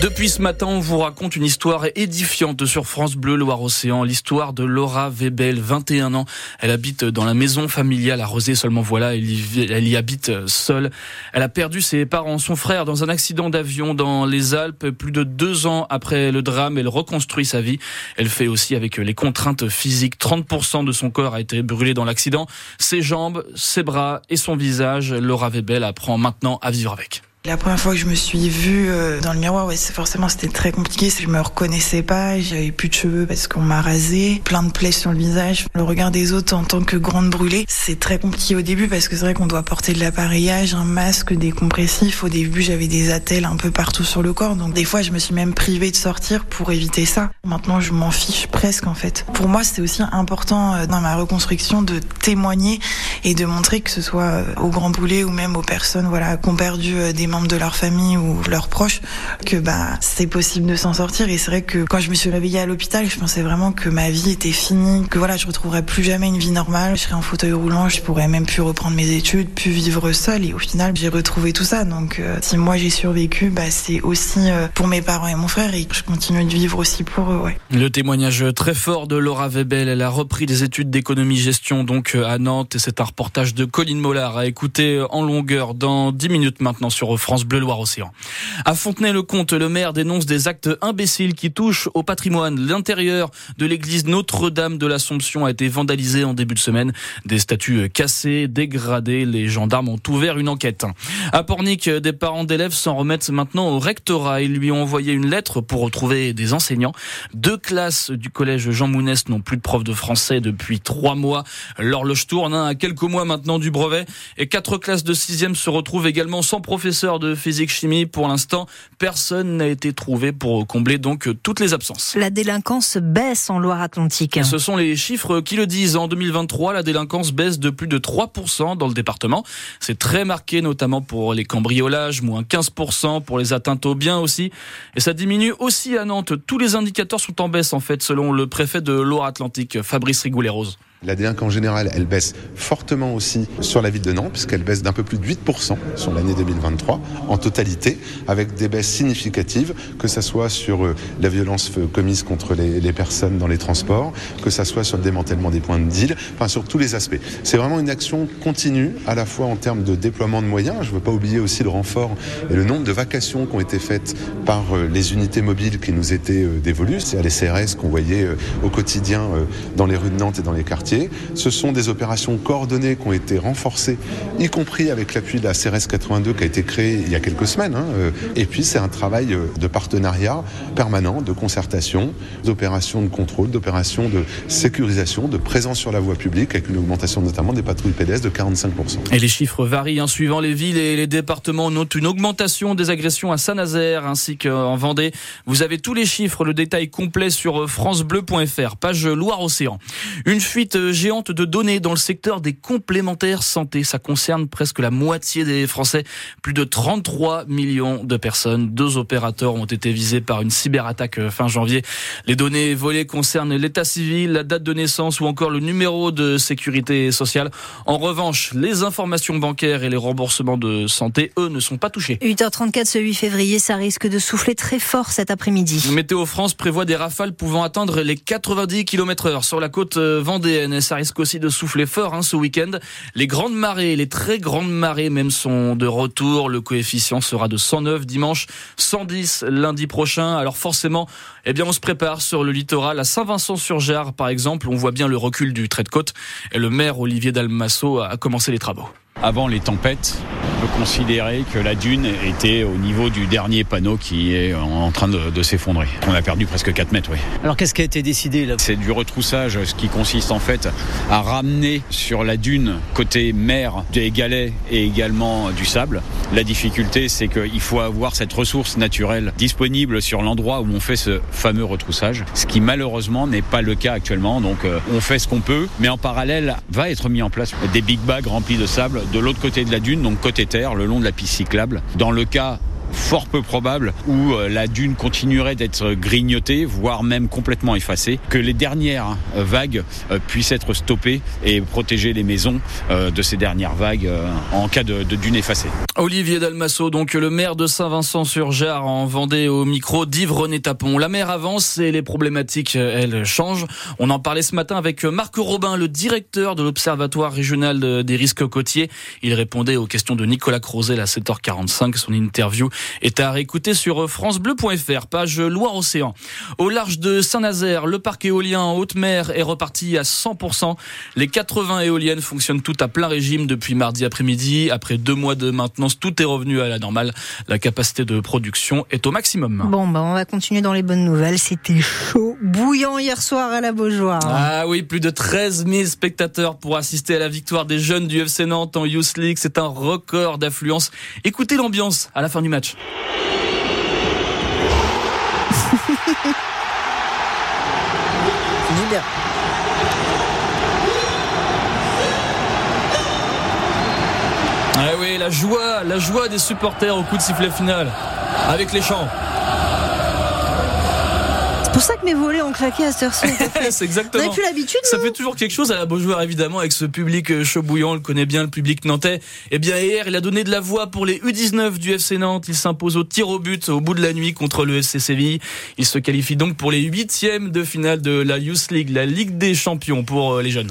Depuis ce matin, on vous raconte une histoire édifiante sur France Bleu Loire-Océan, l'histoire de Laura Webel, 21 ans. Elle habite dans la maison familiale à Rosé, seulement voilà, elle y, elle y habite seule. Elle a perdu ses parents, son frère dans un accident d'avion dans les Alpes. Plus de deux ans après le drame, elle reconstruit sa vie. Elle fait aussi avec les contraintes physiques. 30% de son corps a été brûlé dans l'accident. Ses jambes, ses bras et son visage. Laura Webel apprend maintenant à vivre avec. La première fois que je me suis vue euh, dans le miroir, ouais, forcément c'était très compliqué. Je me reconnaissais pas, j'avais plus de cheveux parce qu'on m'a rasé, plein de plaies sur le visage. Le regard des autres en tant que grande brûlée, c'est très compliqué au début parce que c'est vrai qu'on doit porter de l'appareillage, un masque, des compressifs. Au début, j'avais des attelles un peu partout sur le corps, donc des fois je me suis même privée de sortir pour éviter ça. Maintenant, je m'en fiche presque en fait. Pour moi, c'était aussi important euh, dans ma reconstruction de témoigner et de montrer que ce soit euh, aux grands brûlés ou même aux personnes voilà qui ont perdu des de leur famille ou leurs proches que bah c'est possible de s'en sortir. Et c'est vrai que quand je me suis réveillée à l'hôpital je pensais vraiment que ma vie était finie que voilà je retrouverais plus jamais une vie normale. Je serais en fauteuil roulant je pourrais même plus reprendre mes études plus vivre seule. Et au final j'ai retrouvé tout ça. Donc euh, si moi j'ai survécu bah c'est aussi euh, pour mes parents et mon frère. Et je continue de vivre aussi pour eux. Le témoignage très fort de Laura Webel elle a repris des études d'économie gestion donc euh, à Nantes. Et c'est un reportage de Colline Mollard à écouter en longueur dans 10 minutes maintenant sur France Bleu Loire-Océan. À Fontenay-le-Comte, le maire dénonce des actes imbéciles qui touchent au patrimoine. L'intérieur de l'église Notre-Dame de l'Assomption a été vandalisé en début de semaine. Des statues cassées, dégradées. Les gendarmes ont ouvert une enquête. À Pornic, des parents d'élèves s'en remettent maintenant au rectorat. Ils lui ont envoyé une lettre pour retrouver des enseignants. Deux classes du collège Jean Mounès n'ont plus de prof de français depuis trois mois. L'horloge tourne hein, à quelques mois maintenant du brevet. Et quatre classes de sixième se retrouvent également sans professeur de physique-chimie. Pour l'instant, personne n'a été trouvé pour combler donc toutes les absences. La délinquance baisse en Loire-Atlantique. Ce sont les chiffres qui le disent. En 2023, la délinquance baisse de plus de 3% dans le département. C'est très marqué, notamment pour les cambriolages, moins 15% pour les atteintes aux biens aussi. Et ça diminue aussi à Nantes. Tous les indicateurs sont en baisse, en fait, selon le préfet de Loire-Atlantique, Fabrice Rigoulet-Rose. La délinquance générale, elle baisse fortement aussi sur la ville de Nantes, puisqu'elle baisse d'un peu plus de 8% sur l'année 2023 en totalité, avec des baisses significatives, que ce soit sur euh, la violence commise contre les, personnes dans les transports, que ce soit sur le démantèlement des points de deal, enfin sur tous les aspects. C'est vraiment une action continue, à la fois en termes de déploiement de moyens, je ne veux pas oublier aussi le renfort et le nombre de vacations qui ont été faites par euh, les unités mobiles qui nous étaient euh, dévolues, c'est-à-dire les CRS qu'on voyait au quotidien dans les rues de Nantes et dans les quartiers ce sont des opérations coordonnées qui ont été renforcées, y compris avec l'appui de la CRS 82 qui a été créée il y a quelques semaines. Hein, euh, et puis c'est un travail euh, de partenariat permanent, de concertation, d'opérations de contrôle, d'opérations de sécurisation, de présence sur la voie publique, avec une augmentation notamment des patrouilles PDS de 45%. Et les chiffres varient hein, suivant les villes et les départements. On note une augmentation des agressions à Saint-Nazaire ainsi qu'en Vendée. Vous avez tous les chiffres, le détail complet sur euh, francebleu.fr, page Loire-Océan. Une fuite géante de données dans le secteur des complémentaires santé. Ça concerne presque la moitié des Français. Plus de 33 millions de personnes. Deux opérateurs ont été visés par une cyberattaque euh, fin janvier. Les données volées concernent l'état civil, la date de naissance ou encore le numéro de sécurité sociale. En revanche, les informations bancaires et les remboursements de santé, eux, ne sont pas touchés. 8h34 ce 8 février, ça risque de souffler très fort cet après-midi. Météo France prévoit des rafales pouvant atteindre les 90 km heure sur la côte vendéenne ça risque aussi de souffler fort hein, ce week-end. Les grandes marées, les très grandes marées même sont de retour. Le coefficient sera de 109 dimanche, 110 lundi prochain. Alors forcément, eh bien on se prépare sur le littoral. À Saint-Vincent-sur-Gère, par exemple, on voit bien le recul du trait de côte. Et le maire Olivier Dalmasso a commencé les travaux. Avant les tempêtes, peut considérer que la dune était au niveau du dernier panneau qui est en train de, s'effondrer. On a perdu presque 4 mètres, oui. Alors qu'est-ce qui a été décidé là C'est du retroussage, ce qui consiste en fait à ramener sur la dune côté mer des galets et également du sable. La difficulté, c'est qu'il faut avoir cette ressource naturelle disponible sur l'endroit où on fait ce fameux retroussage, ce qui malheureusement n'est pas le cas actuellement. Donc euh, on fait ce qu'on peut, mais en parallèle va être mis en place des big bags remplis de sable de l'autre côté de la dune, donc côté le long de la piste cyclable. Dans le cas fort peu probable, où euh, la dune continuerait d'être grignotée, voire même complètement effacée, que les dernières vagues puissent être stoppées et protéger les maisons de ces dernières vagues en cas de, dune effacée. Olivier Dalmasso, donc le maire de Saint-Vincent-sur-Gère en Vendée au micro d'Yves René Tapon. La mer avance et les problématiques, elles, changent. On en parlait ce matin avec Marc Robin, le directeur de l'Observatoire régional des risques côtiers. Il répondait aux questions de Nicolas Crozet à 7h45. Son interview est à réécouter sur francebleu.fr, page Loire-Océan. Au large de Saint-Nazaire, le parc éolien en haute mer est reparti à 100%. Les 80 éoliennes fonctionnent toutes à plein régime depuis mardi après-midi. Après deux mois de maintenance, tout est revenu à la normale. La capacité de production est au maximum. Bon, bah, on va continuer dans les bonnes nouvelles. C'était chaud, bouillant hier soir à la Beaujoire. Ah oui, plus de 13 000 spectateurs pour assister à la victoire des jeunes du FC Nantes en Youth League. C'est un record d'affluence. Écoutez l'ambiance à la fin du match. Ah oui, la joie, la joie des supporters au coup de sifflet final. Avec les chants pour ça que mes volets ont claqué à cette heure-ci. c'est exactement. Vous plus l'habitude Ça fait toujours quelque chose à la Beaujoire, évidemment, avec ce public euh, chaud bouillant. On le connaît bien, le public nantais. Eh bien, hier, il a donné de la voix pour les U19 du FC Nantes. Il s'impose au tir au but au bout de la nuit contre le FC Séville. Il se qualifie donc pour les huitièmes de finale de la Youth League, la Ligue des champions pour euh, les jeunes.